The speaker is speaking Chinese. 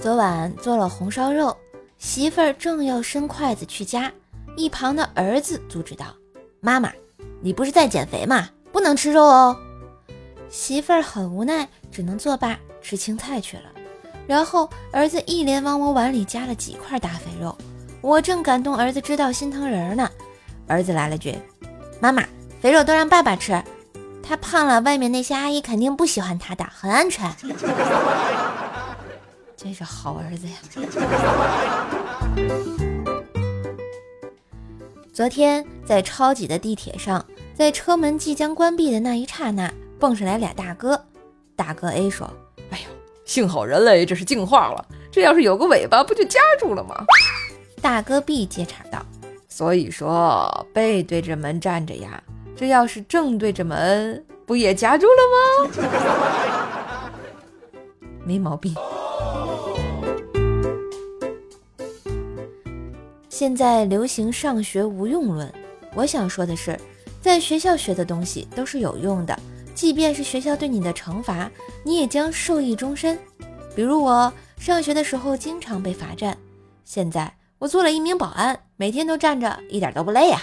昨晚做了红烧肉，媳妇儿正要伸筷子去夹，一旁的儿子阻止道：“妈妈，你不是在减肥吗？不能吃肉哦。”媳妇儿很无奈，只能作罢，吃青菜去了。然后儿子一连往我碗里夹了几块大肥肉，我正感动儿子知道心疼人呢，儿子来了句：“妈妈，肥肉都让爸爸吃，他胖了，外面那些阿姨肯定不喜欢他的，很安全。”真是好儿子呀！昨天在超挤的地铁上，在车门即将关闭的那一刹那，蹦上来俩大哥。大哥 A 说：“哎呦，幸好人类这是进化了，这要是有个尾巴，不就夹住了吗？”大哥 B 接茬道：“所以说背对着门站着呀，这要是正对着门，不也夹住了吗？” 没毛病。现在流行上学无用论，我想说的是，在学校学的东西都是有用的，即便是学校对你的惩罚，你也将受益终身。比如我上学的时候经常被罚站，现在我做了一名保安，每天都站着，一点都不累呀。